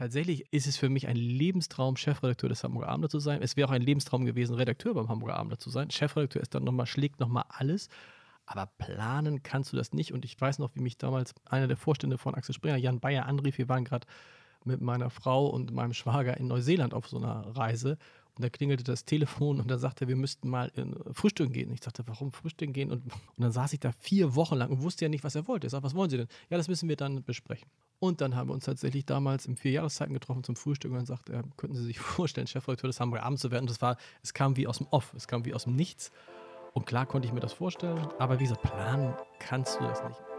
Tatsächlich ist es für mich ein Lebenstraum, Chefredakteur des Hamburger Abendblatt zu sein. Es wäre auch ein Lebenstraum gewesen, Redakteur beim Hamburger Abendblatt zu sein. Chefredakteur ist dann nochmal, schlägt nochmal alles. Aber planen kannst du das nicht. Und ich weiß noch, wie mich damals einer der Vorstände von Axel Springer, Jan Bayer, anrief. Wir waren gerade mit meiner Frau und meinem Schwager in Neuseeland auf so einer Reise. Und da klingelte das Telefon und dann sagte er, wir müssten mal frühstücken gehen. Ich sagte, warum frühstücken gehen? Und, und dann saß ich da vier Wochen lang und wusste ja nicht, was er wollte. Ich sagte, was wollen Sie denn? Ja, das müssen wir dann besprechen. Und dann haben wir uns tatsächlich damals im Vierjahreszeiten getroffen zum Frühstück und dann sagte er, könnten Sie sich vorstellen, Chefredakteur des Hamburger Abends zu werden? Und das war, es kam wie aus dem Off, es kam wie aus dem Nichts. Und klar konnte ich mir das vorstellen, aber wie gesagt, planen kannst du das nicht.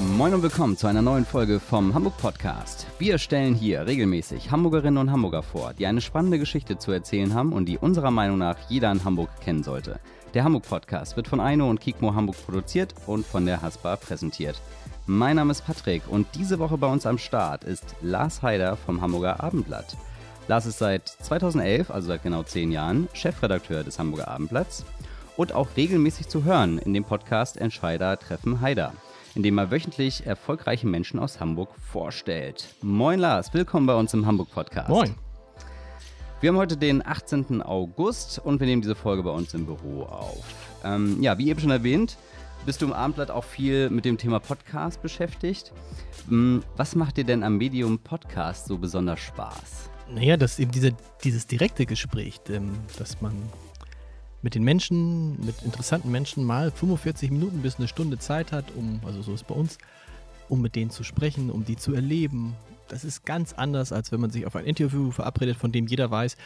Moin und willkommen zu einer neuen Folge vom Hamburg Podcast. Wir stellen hier regelmäßig Hamburgerinnen und Hamburger vor, die eine spannende Geschichte zu erzählen haben und die unserer Meinung nach jeder in Hamburg kennen sollte. Der Hamburg Podcast wird von Aino und Kikmo Hamburg produziert und von der Haspa präsentiert. Mein Name ist Patrick und diese Woche bei uns am Start ist Lars Heider vom Hamburger Abendblatt. Lars ist seit 2011, also seit genau zehn Jahren, Chefredakteur des Hamburger Abendblatts und auch regelmäßig zu hören in dem Podcast Entscheider treffen Heider in dem er wöchentlich erfolgreiche Menschen aus Hamburg vorstellt. Moin Lars, willkommen bei uns im Hamburg Podcast. Moin. Wir haben heute den 18. August und wir nehmen diese Folge bei uns im Büro auf. Ähm, ja, wie eben schon erwähnt, bist du im Abendblatt auch viel mit dem Thema Podcast beschäftigt. Hm, was macht dir denn am Medium Podcast so besonders Spaß? Naja, das eben diese, dieses direkte Gespräch, ähm, dass man mit den Menschen, mit interessanten Menschen mal 45 Minuten bis eine Stunde Zeit hat, um, also so ist bei uns, um mit denen zu sprechen, um die zu erleben. Das ist ganz anders, als wenn man sich auf ein Interview verabredet, von dem jeder weiß,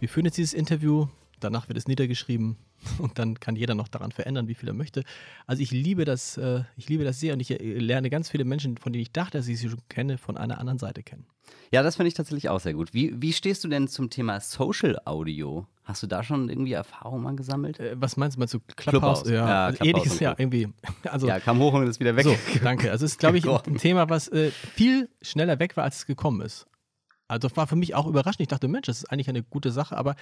wir führen jetzt dieses Interview, danach wird es niedergeschrieben und dann kann jeder noch daran verändern, wie viel er möchte. Also ich liebe das, äh, ich liebe das sehr und ich äh, lerne ganz viele Menschen, von denen ich dachte, dass ich sie schon kenne, von einer anderen Seite kennen. Ja, das finde ich tatsächlich auch sehr gut. Wie, wie stehst du denn zum Thema Social Audio? Hast du da schon irgendwie Erfahrung mal gesammelt? Äh, was meinst du? Meinst du Clubhouse? Clubhouse. Ja, ja also ähnliches, ja, irgendwie. Also, ja, kam hoch und ist wieder weg. So, danke. Also es ist, glaube ich, ein Thema, was äh, viel schneller weg war, als es gekommen ist. Also das war für mich auch überraschend. Ich dachte, Mensch, das ist eigentlich eine gute Sache, aber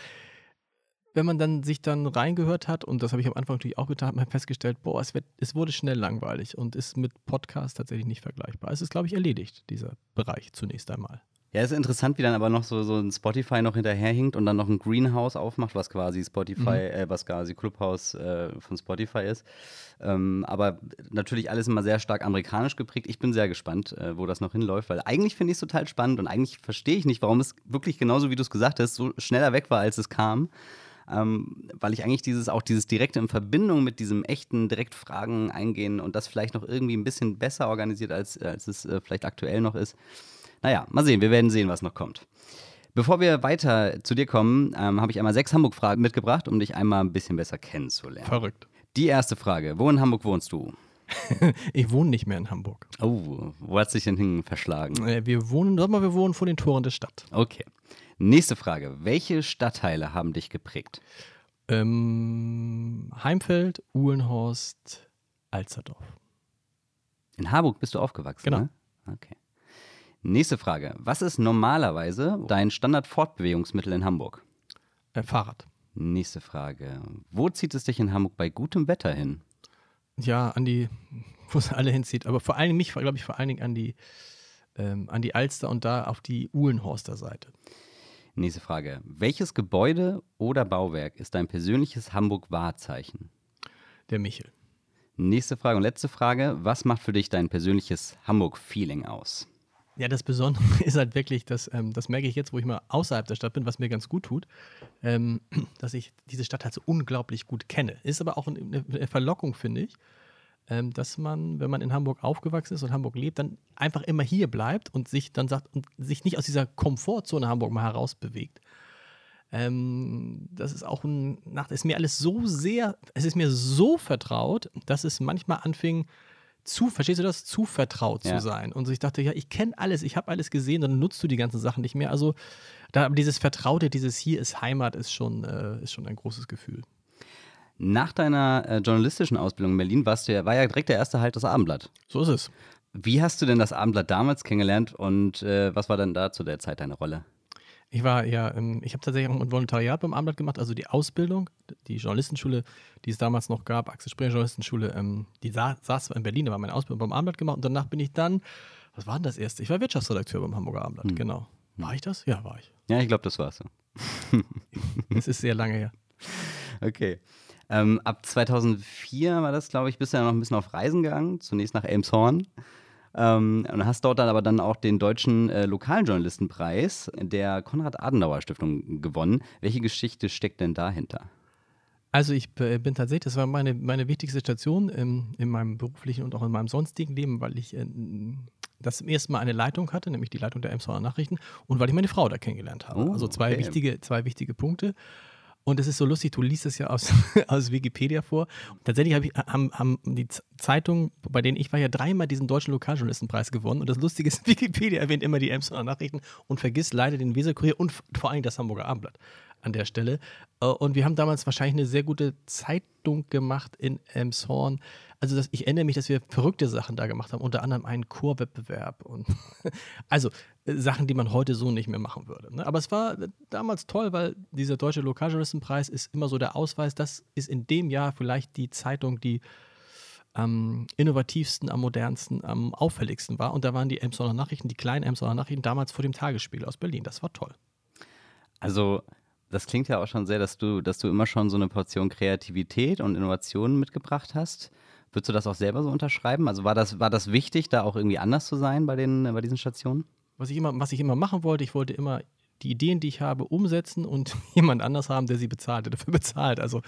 wenn man dann sich dann reingehört hat, und das habe ich am Anfang natürlich auch getan, hat man festgestellt, boah, es, wird, es wurde schnell langweilig und ist mit Podcast tatsächlich nicht vergleichbar. Es ist, glaube ich, erledigt, dieser Bereich zunächst einmal. Ja, es ist interessant, wie dann aber noch so, so ein Spotify noch hinterherhinkt und dann noch ein Greenhouse aufmacht, was quasi Spotify, mhm. äh, was quasi Clubhouse äh, von Spotify ist. Ähm, aber natürlich alles immer sehr stark amerikanisch geprägt. Ich bin sehr gespannt, äh, wo das noch hinläuft, weil eigentlich finde ich es total spannend und eigentlich verstehe ich nicht, warum es wirklich genauso, wie du es gesagt hast, so schneller weg war, als es kam ähm, weil ich eigentlich dieses auch dieses direkte in Verbindung mit diesem echten Direktfragen eingehen und das vielleicht noch irgendwie ein bisschen besser organisiert, als, als es äh, vielleicht aktuell noch ist. Naja, mal sehen, wir werden sehen, was noch kommt. Bevor wir weiter zu dir kommen, ähm, habe ich einmal sechs Hamburg-Fragen mitgebracht, um dich einmal ein bisschen besser kennenzulernen. Verrückt. Die erste Frage: Wo in Hamburg wohnst du? ich wohne nicht mehr in Hamburg. Oh, wo hat sich denn hin verschlagen? Äh, wir wohnen, sag mal, wir wohnen vor den Toren der Stadt. Okay. Nächste Frage. Welche Stadtteile haben dich geprägt? Ähm, Heimfeld, Uhlenhorst, Alsterdorf. In Harburg bist du aufgewachsen, genau. ne? Okay. Nächste Frage. Was ist normalerweise dein Standardfortbewegungsmittel in Hamburg? Äh, Fahrrad. Nächste Frage. Wo zieht es dich in Hamburg bei gutem Wetter hin? Ja, an die, wo es alle hinzieht. Aber vor allen Dingen, mich glaube ich, vor allen Dingen an die, ähm, an die Alster und da auf die Uhlenhorster Seite. Nächste Frage. Welches Gebäude oder Bauwerk ist dein persönliches Hamburg-Wahrzeichen? Der Michel. Nächste Frage und letzte Frage. Was macht für dich dein persönliches Hamburg-Feeling aus? Ja, das Besondere ist halt wirklich, dass, ähm, das merke ich jetzt, wo ich mal außerhalb der Stadt bin, was mir ganz gut tut, ähm, dass ich diese Stadt halt so unglaublich gut kenne. Ist aber auch eine, eine Verlockung, finde ich, ähm, dass man, wenn man in Hamburg aufgewachsen ist und Hamburg lebt, dann einfach immer hier bleibt und sich dann sagt und sich nicht aus dieser Komfortzone Hamburg mal herausbewegt. Ähm, das ist auch ein, ist mir alles so sehr, es ist mir so vertraut, dass es manchmal anfing, zu, verstehst du das, zu vertraut ja. zu sein. Und ich dachte, ja, ich kenne alles, ich habe alles gesehen, dann nutzt du die ganzen Sachen nicht mehr. Also da, dieses Vertraute, dieses hier ist Heimat, ist schon, äh, ist schon ein großes Gefühl. Nach deiner äh, journalistischen Ausbildung in Berlin warst du ja, war ja direkt der erste Halt das Abendblatt. So ist es. Wie hast du denn das Abendblatt damals kennengelernt und äh, was war denn da zu der Zeit deine Rolle? Ich war ja, ich habe tatsächlich auch ein Volontariat beim Abendblatt gemacht, also die Ausbildung, die Journalistenschule, die es damals noch gab, Axel Springer Journalistenschule, ähm, die sa saß in Berlin, da war meine Ausbildung beim Abendblatt gemacht und danach bin ich dann, was war denn das erste? Ich war Wirtschaftsredakteur beim Hamburger Abendblatt, Hm. genau. War ich das? Ja, war ich. Ja, ich glaube, das war's. Es ist sehr lange her. Okay. Ähm, ab 2004 war das, glaube ich, bist du ja noch ein bisschen auf Reisen gegangen, zunächst nach Elmshorn. Ähm, und hast dort dann aber dann auch den deutschen äh, Lokaljournalistenpreis der Konrad-Adenauer-Stiftung gewonnen. Welche Geschichte steckt denn dahinter? Also ich b- bin tatsächlich, das war meine, meine wichtigste Station in, in meinem beruflichen und auch in meinem sonstigen Leben, weil ich äh, das zum ersten Mal eine Leitung hatte, nämlich die Leitung der Emsauer Nachrichten und weil ich meine Frau da kennengelernt habe. Oh, also zwei, okay. wichtige, zwei wichtige Punkte. Und es ist so lustig, du liest es ja aus, aus Wikipedia vor. Tatsächlich hab ich, haben, haben die Zeitungen, bei denen ich war, ja dreimal diesen deutschen Lokaljournalistenpreis gewonnen. Und das Lustige ist, Wikipedia erwähnt immer die Emsauer Nachrichten und vergisst leider den Weserkurier und vor allem das Hamburger Abendblatt an der Stelle. Äh, Und wir haben damals wahrscheinlich eine sehr gute Zeitung gemacht in Elmshorn. Also das, ich erinnere mich, dass wir verrückte Sachen da gemacht haben, unter anderem einen Chorwettbewerb und also äh, Sachen, die man heute so nicht mehr machen würde. Ne? Aber es war damals toll, weil dieser deutsche Lokaljournalistenpreis ist immer so der Ausweis, das ist in dem Jahr vielleicht die Zeitung, die am innovativsten, am modernsten, am auffälligsten war. Und da waren die Emsonner Nachrichten, die kleinen Emsonner Nachrichten, damals vor dem Tagesspiegel aus Berlin. Das war toll. Also, das klingt ja auch schon sehr, dass du, dass du immer schon so eine Portion Kreativität und Innovation mitgebracht hast. Würdest du das auch selber so unterschreiben? Also war das, war das wichtig, da auch irgendwie anders zu sein bei, den, bei diesen Stationen? was ich immer, was ich immer machen wollte, ich wollte immer die Ideen, die ich habe, umsetzen und jemand anders haben, der sie bezahlt, der dafür bezahlt. Also,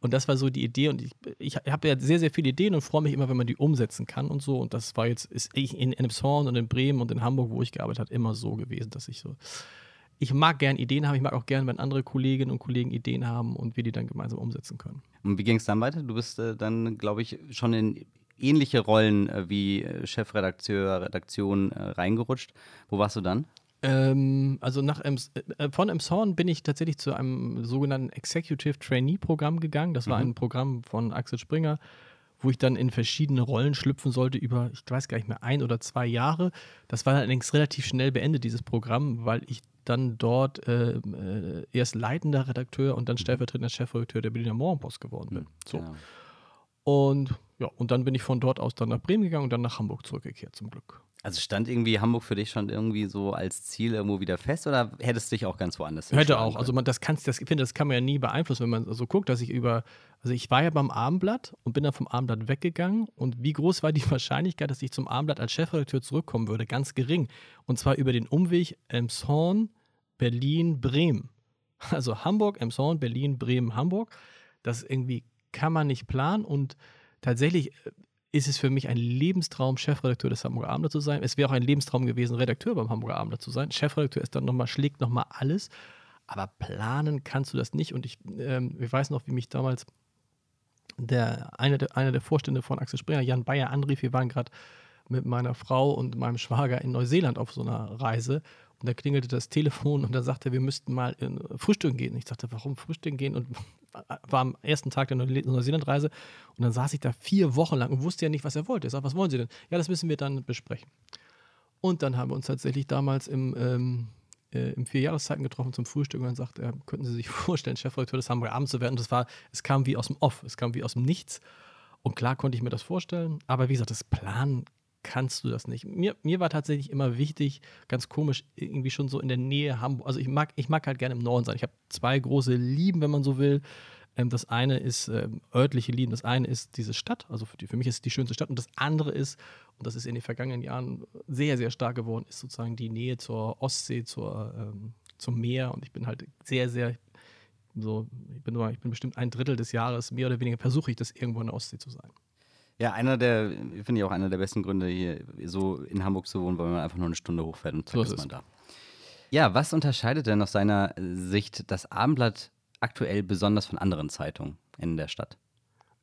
und das war so die Idee. Und ich, ich habe ja sehr, sehr viele Ideen und freue mich immer, wenn man die umsetzen kann und so. Und das war jetzt, ist in Elmshorn und in Bremen und in Hamburg, wo ich gearbeitet habe, immer so gewesen, dass ich so. Ich mag gern Ideen haben, ich mag auch gern, wenn andere Kolleginnen und Kollegen Ideen haben und wir die dann gemeinsam umsetzen können. Und wie ging es dann weiter? Du bist äh, dann, glaube ich, schon in ähnliche Rollen äh, wie äh, Chefredakteur, Redaktion äh, reingerutscht. Wo warst du dann? Ähm, also nach Ems, äh, von Emshorn bin ich tatsächlich zu einem sogenannten Executive Trainee Programm gegangen. Das war Mhm. ein Programm von Axel Springer, wo ich dann in verschiedene Rollen schlüpfen sollte über, ich weiß gar nicht mehr, ein oder zwei Jahre. Das war allerdings relativ schnell beendet, dieses Programm, weil ich dann dort äh, äh, erst leitender Redakteur und dann stellvertretender Chefredakteur der Berliner Morgenpost geworden bin. So. Genau. Und ja, und dann bin ich von dort aus dann nach Bremen gegangen und dann nach Hamburg zurückgekehrt, zum Glück. Also stand irgendwie Hamburg für dich schon irgendwie so als Ziel irgendwo wieder fest oder hättest du dich auch ganz woanders Hätte auch. Also man, das kannst, das, ich finde, das kann man ja nie beeinflussen, wenn man so guckt, dass ich über, also ich war ja beim Abendblatt und bin dann vom Abendblatt weggegangen und wie groß war die Wahrscheinlichkeit, dass ich zum Abendblatt als Chefredakteur zurückkommen würde? Ganz gering. Und zwar über den Umweg Elmshorn, Berlin, Bremen. Also Hamburg, Elmshorn, Berlin, Bremen, Hamburg. Das irgendwie kann man nicht planen und tatsächlich äh, ist es für mich ein Lebenstraum, Chefredakteur des Hamburger Abendblatts zu sein. Es wäre auch ein Lebenstraum gewesen, Redakteur beim Hamburger Abendblatt zu sein. Chefredakteur ist dann nochmal, schlägt nochmal alles. Aber planen kannst du das nicht. Und ich, ähm, ich weiß noch, wie mich damals der, einer, der, einer der Vorstände von Axel Springer, Jan Bayer, anrief. Wir waren gerade mit meiner Frau und meinem Schwager in Neuseeland auf so einer Reise. Und da klingelte das Telefon und da sagte er, wir müssten mal frühstücken gehen. Ich dachte, warum frühstücken gehen? Und war am ersten Tag der Neu- Neuseeland-Reise. Und dann saß ich da vier Wochen lang und wusste ja nicht, was er wollte. Er sagte, was wollen Sie denn? Ja, das müssen wir dann besprechen. Und dann haben wir uns tatsächlich damals im, ähm, äh, im Vierjahreszeiten getroffen zum Frühstück und dann sagte er, könnten Sie sich vorstellen, Chefredakteur des Hamburger Abends zu werden? Und das war, es kam wie aus dem Off, es kam wie aus dem Nichts. Und klar konnte ich mir das vorstellen, aber wie gesagt, das Planen kannst du das nicht. Mir, mir war tatsächlich immer wichtig, ganz komisch, irgendwie schon so in der Nähe Hamburg. Also ich mag, ich mag halt gerne im Norden sein. Ich habe zwei große Lieben, wenn man so will. Ähm, das eine ist ähm, örtliche Lieben, das eine ist diese Stadt, also für, die, für mich ist es die schönste Stadt. Und das andere ist, und das ist in den vergangenen Jahren sehr, sehr stark geworden, ist sozusagen die Nähe zur Ostsee, zur, ähm, zum Meer. Und ich bin halt sehr, sehr so, ich bin, ich bin bestimmt ein Drittel des Jahres, mehr oder weniger versuche ich das irgendwo in der Ostsee zu sein. Ja, einer der, finde ich auch einer der besten Gründe, hier so in Hamburg zu wohnen, weil man einfach nur eine Stunde hochfährt und zack So ist man da. Ja, was unterscheidet denn aus seiner Sicht das Abendblatt aktuell besonders von anderen Zeitungen in der Stadt?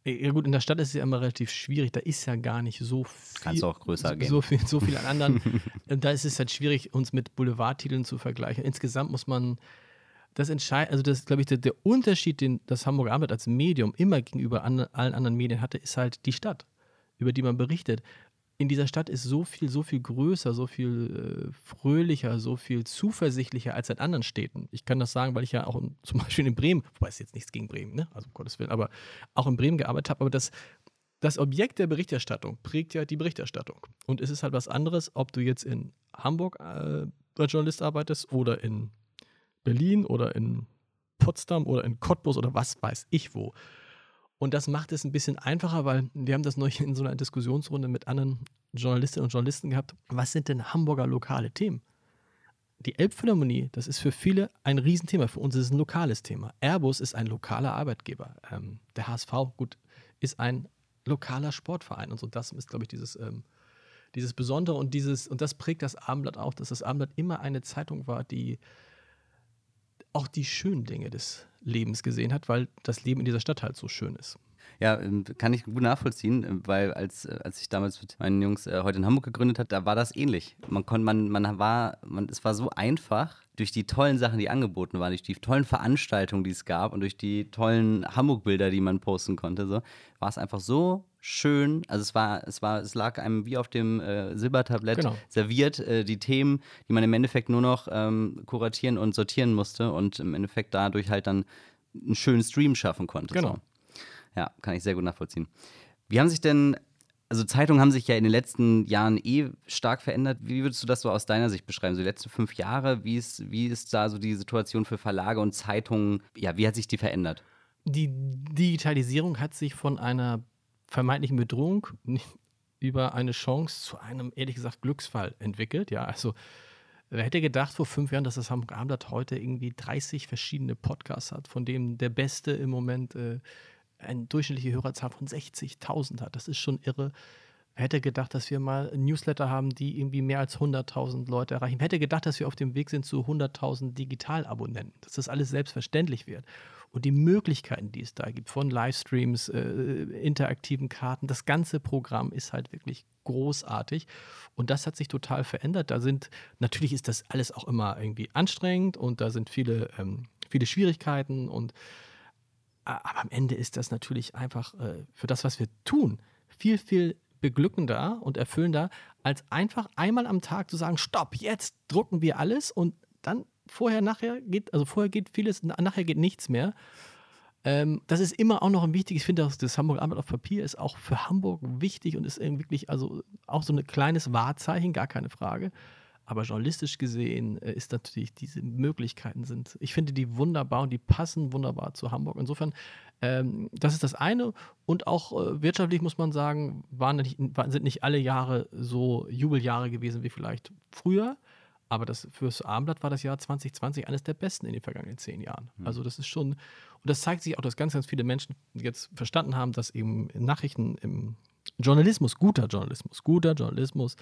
Ja gut, in der Stadt ist es ja immer relativ schwierig. Da ist ja gar nicht so viel. Kannst du auch größer so, gehen. So viel, so viel an anderen. Da ist es halt schwierig, uns mit Boulevardtiteln zu vergleichen. Insgesamt muss man das entscheiden, also das glaube ich, der, der Unterschied, den das Hamburger Abendblatt als Medium immer gegenüber an, allen anderen Medien hatte, ist halt die Stadt, über die man berichtet. in dieser Stadt ist so viel, so viel größer, so viel äh, fröhlicher, so viel zuversichtlicher als in anderen Städten. Ich kann das sagen, weil ich ja auch in, zum Beispiel in Bremen, wobei es jetzt nichts gegen Bremen, ne? also um Gottes Willen, aber auch in Bremen gearbeitet habe. Aber das, das Objekt der Berichterstattung prägt ja die Berichterstattung. Und es ist halt was anderes, ob du jetzt in Hamburg äh, als Journalist arbeitest oder in Berlin oder in Potsdam oder in Cottbus oder was weiß ich wo. Und das macht es ein bisschen einfacher, weil wir haben das neulich in so einer Diskussionsrunde mit anderen Journalistinnen und Journalisten gehabt. Was sind denn Hamburger lokale Themen? Die Elbphilharmonie, das ist für viele ein Riesenthema. Für uns ist es ein lokales Thema. Airbus ist ein lokaler Arbeitgeber. Ähm, der HSV, gut, ist ein lokaler Sportverein und so. Das ist, glaube ich, dieses, ähm, dieses Besondere und dieses, und das prägt das Abendblatt auch, dass das Abendblatt immer eine Zeitung war, die auch die schönen Dinge des Lebens gesehen hat, weil das Leben in dieser Stadt halt so schön ist. Ja, ähm, kann ich gut nachvollziehen, äh, weil als, äh, als ich damals mit meinen Jungs äh, heute in Hamburg gegründet habe, da war das ähnlich. Man konnte, man, man war, man, es war so einfach, durch die tollen Sachen, die angeboten waren, durch die tollen Veranstaltungen, die es gab und durch die tollen Hamburg-Bilder, die man posten konnte, so, war es einfach so schön. Also es war, es war, es lag einem wie auf dem äh, Silbertablett genau. serviert, äh, die Themen, die man im Endeffekt nur noch ähm, kuratieren und sortieren musste und im Endeffekt dadurch halt dann einen schönen Stream schaffen konnte. Genau. So. Ja, kann ich sehr gut nachvollziehen. Wie haben sich denn, also Zeitungen haben sich ja in den letzten Jahren eh stark verändert. Wie würdest du das so aus deiner Sicht beschreiben? So die letzten fünf Jahre, wie ist, wie ist da so die Situation für Verlage und Zeitungen? Ja, wie hat sich die verändert? Die Digitalisierung hat sich von einer vermeintlichen Bedrohung über eine Chance zu einem, ehrlich gesagt, Glücksfall entwickelt. Ja, also Wer hätte gedacht vor fünf Jahren, dass das Hamburg Abendblatt heute irgendwie 30 verschiedene Podcasts hat, von denen der beste im Moment äh, eine durchschnittliche Hörerzahl von 60.000 hat. Das ist schon irre. Hätte gedacht, dass wir mal Newsletter haben, die irgendwie mehr als 100.000 Leute erreichen? Hätte gedacht, dass wir auf dem Weg sind zu 100.000 Digitalabonnenten? Dass das alles selbstverständlich wird. Und die Möglichkeiten, die es da gibt, von Livestreams, äh, interaktiven Karten, das ganze Programm ist halt wirklich großartig. Und das hat sich total verändert. Da sind, natürlich ist das alles auch immer irgendwie anstrengend und da sind viele, ähm, viele Schwierigkeiten und aber am Ende ist das natürlich einfach äh, für das, was wir tun, viel, viel beglückender und erfüllender, als einfach einmal am Tag zu sagen, stopp, jetzt drucken wir alles und dann vorher, nachher geht, also vorher geht vieles, nachher geht nichts mehr. Ähm, das ist immer auch noch ein wichtiges, ich finde, das, das Hamburg Arbeit auf Papier ist auch für Hamburg wichtig und ist wirklich, also auch so ein kleines Wahrzeichen, gar keine Frage. Aber journalistisch gesehen äh, ist natürlich, diese Möglichkeiten sind, ich finde die wunderbar und die passen wunderbar zu Hamburg. Insofern, ähm, das ist das eine. Und auch äh, wirtschaftlich muss man sagen, waren nicht, sind nicht alle Jahre so Jubeljahre gewesen wie vielleicht früher. Aber das fürs Abendblatt war das Jahr 2020 eines der besten in den vergangenen zehn Jahren. Mhm. Also das ist schon, und das zeigt sich auch, dass ganz, ganz viele Menschen jetzt verstanden haben, dass eben Nachrichten im Journalismus, guter Journalismus, guter Journalismus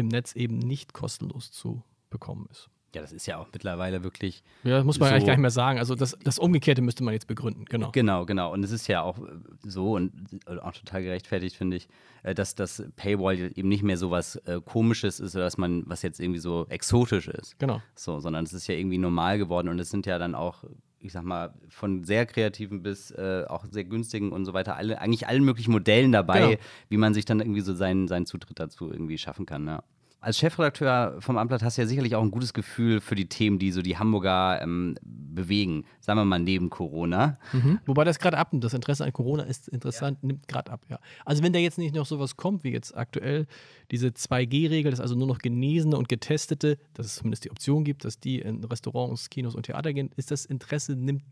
im Netz eben nicht kostenlos zu bekommen ist. Ja, das ist ja auch mittlerweile wirklich. Ja, muss man so eigentlich gar nicht mehr sagen. Also das, das Umgekehrte müsste man jetzt begründen, genau. Genau, genau. Und es ist ja auch so und auch total gerechtfertigt, finde ich, äh, dass das Paywall eben nicht mehr so was äh, Komisches ist, oder dass man, was jetzt irgendwie so exotisch ist. Genau. So, sondern es ist ja irgendwie normal geworden und es sind ja dann auch ich sag mal, von sehr kreativen bis äh, auch sehr günstigen und so weiter, alle, eigentlich allen möglichen Modellen dabei, genau. wie man sich dann irgendwie so seinen, seinen Zutritt dazu irgendwie schaffen kann. Ja. Als Chefredakteur vom Amtblatt hast du ja sicherlich auch ein gutes Gefühl für die Themen, die so die Hamburger ähm, bewegen. Sagen wir mal neben Corona. Mhm. Wobei das gerade abnimmt. Das Interesse an Corona ist interessant, ja. nimmt gerade ab, ja. Also wenn da jetzt nicht noch sowas kommt, wie jetzt aktuell diese 2G-Regel, dass also nur noch Genesene und Getestete, dass es zumindest die Option gibt, dass die in Restaurants, Kinos und Theater gehen, ist das Interesse nimmt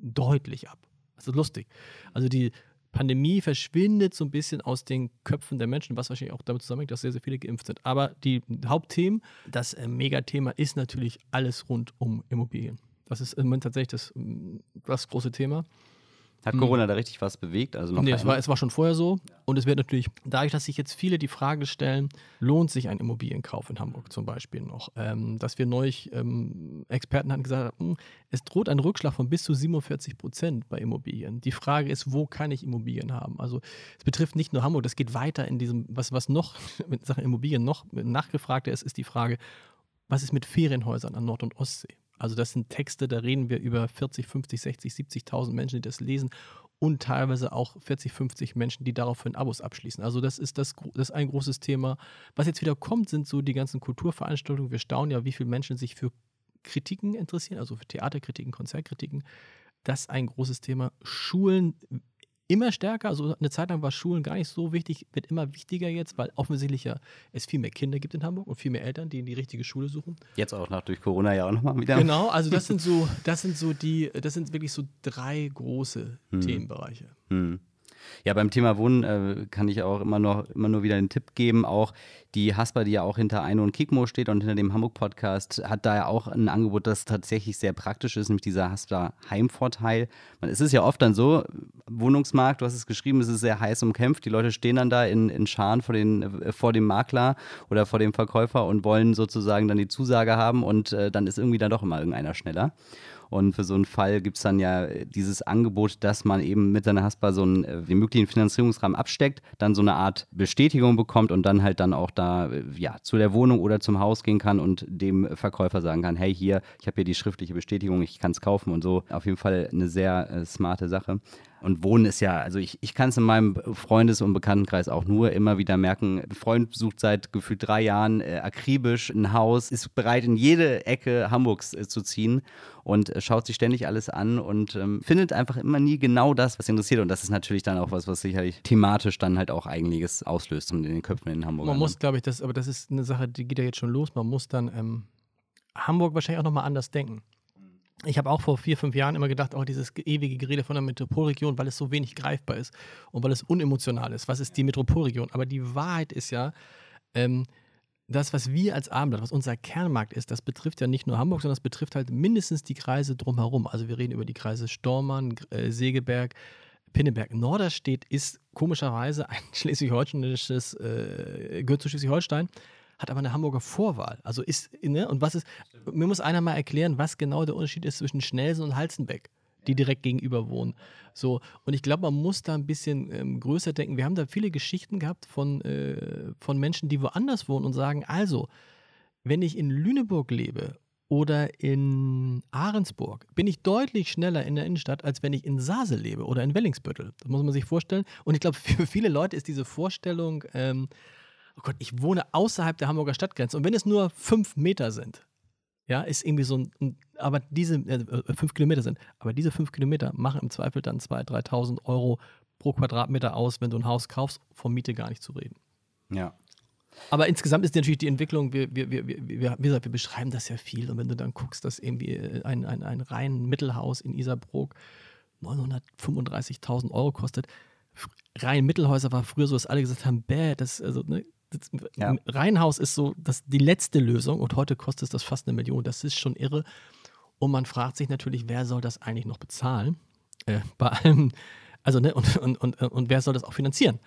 deutlich ab. Also lustig. Also die Pandemie verschwindet so ein bisschen aus den Köpfen der Menschen, was wahrscheinlich auch damit zusammenhängt, dass sehr, sehr viele geimpft sind. Aber die Hauptthemen, das äh, Megathema ist natürlich alles rund um Immobilien. Das ist im Moment tatsächlich das, das große Thema. Hat hm. Corona da richtig was bewegt? Also noch nee, es war, es war schon vorher so. Und es wird natürlich, dadurch, dass sich jetzt viele die Frage stellen, lohnt sich ein Immobilienkauf in Hamburg zum Beispiel noch? Ähm, dass wir neulich ähm, Experten hatten gesagt, mh, hm, es droht ein Rückschlag von bis zu 47 Prozent bei Immobilien. Die Frage ist, wo kann ich Immobilien haben? Also es betrifft nicht nur Hamburg, das geht weiter in diesem, was, was noch mit Sachen Immobilien noch nachgefragter ist, ist die Frage, was ist mit Ferienhäusern an Nord- und Ostsee? Also das sind Texte, da reden wir über 40, 50, 60, 70.000 Menschen, die das lesen. und teilweise auch 40, 50 Menschen, die daraufhin Abos abschließen. Also das ist, das, das ist ein großes Thema. Was jetzt wieder kommt, sind so die ganzen Kulturveranstaltungen. Wir staunen ja, wie viele Menschen sich für Kritiken interessieren, also für Theaterkritiken, Konzertkritiken. Das ist ein großes Thema. Schulen immer stärker. Also eine Zeit lang war Schulen gar nicht so wichtig, wird immer wichtiger jetzt, weil offensichtlich ja es viel mehr Kinder gibt in Hamburg und viel mehr Eltern, die in die richtige Schule suchen. Jetzt auch nach durch Corona ja auch nochmal wieder. Genau, also das sind so, das sind so die, das sind wirklich so drei große hm. Themenbereiche. Hm. Ja, beim Thema Wohnen äh, kann ich auch immer noch immer nur wieder einen Tipp geben. Auch die Haspa, die ja auch hinter Eino und Kikmo steht und hinter dem Hamburg-Podcast, hat da ja auch ein Angebot, das tatsächlich sehr praktisch ist, nämlich dieser Haspa Heimvorteil. Man, es ist ja oft dann so, Wohnungsmarkt, du hast es geschrieben, es ist sehr heiß umkämpft. Die Leute stehen dann da in, in Scharen vor, den, äh, vor dem Makler oder vor dem Verkäufer und wollen sozusagen dann die Zusage haben und äh, dann ist irgendwie dann doch immer irgendeiner schneller. Und für so einen Fall gibt es dann ja dieses Angebot, dass man eben mit seiner Haspa so einen äh, den möglichen Finanzierungsrahmen absteckt, dann so eine Art Bestätigung bekommt und dann halt dann auch da äh, ja zu der Wohnung oder zum Haus gehen kann und dem Verkäufer sagen kann, hey hier, ich habe hier die schriftliche Bestätigung, ich kann es kaufen und so. Auf jeden Fall eine sehr äh, smarte Sache. Und Wohnen ist ja, also ich, ich kann es in meinem Freundes- und Bekanntenkreis auch nur immer wieder merken. Ein Freund sucht seit gefühlt drei Jahren äh, akribisch ein Haus, ist bereit, in jede Ecke Hamburgs äh, zu ziehen und äh, schaut sich ständig alles an und ähm, findet einfach immer nie genau das, was interessiert. Und das ist natürlich dann auch was, was sicherlich thematisch dann halt auch einiges auslöst in den Köpfen in Hamburg. Man muss, glaube ich, das, aber das ist eine Sache, die geht ja jetzt schon los. Man muss dann ähm, Hamburg wahrscheinlich auch nochmal anders denken. Ich habe auch vor vier, fünf Jahren immer gedacht, oh, dieses ewige Gerede von der Metropolregion, weil es so wenig greifbar ist und weil es unemotional ist. Was ist die Metropolregion? Aber die Wahrheit ist ja, ähm, das, was wir als Abendblatt, was unser Kernmarkt ist, das betrifft ja nicht nur Hamburg, sondern das betrifft halt mindestens die Kreise drumherum. Also wir reden über die Kreise Stormann, äh, Segeberg, Pinneberg. Norderstedt ist komischerweise ein schleswig-holsteinisches, äh, gehört zu Schleswig-Holstein hat aber eine Hamburger Vorwahl. Also ist, ne, und was ist, mir muss einer mal erklären, was genau der Unterschied ist zwischen Schnelsen und Halzenbeck, die direkt gegenüber wohnen. So, und ich glaube, man muss da ein bisschen ähm, größer denken. Wir haben da viele Geschichten gehabt von, äh, von Menschen, die woanders wohnen und sagen, also, wenn ich in Lüneburg lebe oder in Ahrensburg bin ich deutlich schneller in der Innenstadt, als wenn ich in Sasel lebe oder in Wellingsbüttel. Das muss man sich vorstellen. Und ich glaube, für viele Leute ist diese Vorstellung, ähm, oh Gott, ich wohne außerhalb der Hamburger Stadtgrenze und wenn es nur fünf Meter sind, ja, ist irgendwie so ein, aber diese, äh, fünf Kilometer sind, aber diese fünf Kilometer machen im Zweifel dann 2.000, 3.000 Euro pro Quadratmeter aus, wenn du ein Haus kaufst, von Miete gar nicht zu reden. Ja. Aber insgesamt ist natürlich die Entwicklung, wir, wir, wir, wir, wie gesagt, wir beschreiben das ja viel. Und wenn du dann guckst, dass irgendwie ein, ein, ein rein Mittelhaus in Isarbrook 935.000 Euro kostet, rein Mittelhäuser war früher so, dass alle gesagt haben, bäh, das, also, ne, ja. Reihenhaus ist so das, die letzte Lösung und heute kostet es das fast eine Million. Das ist schon irre. Und man fragt sich natürlich, wer soll das eigentlich noch bezahlen? Äh, bei allem, also, ne, und, und, und, und wer soll das auch finanzieren?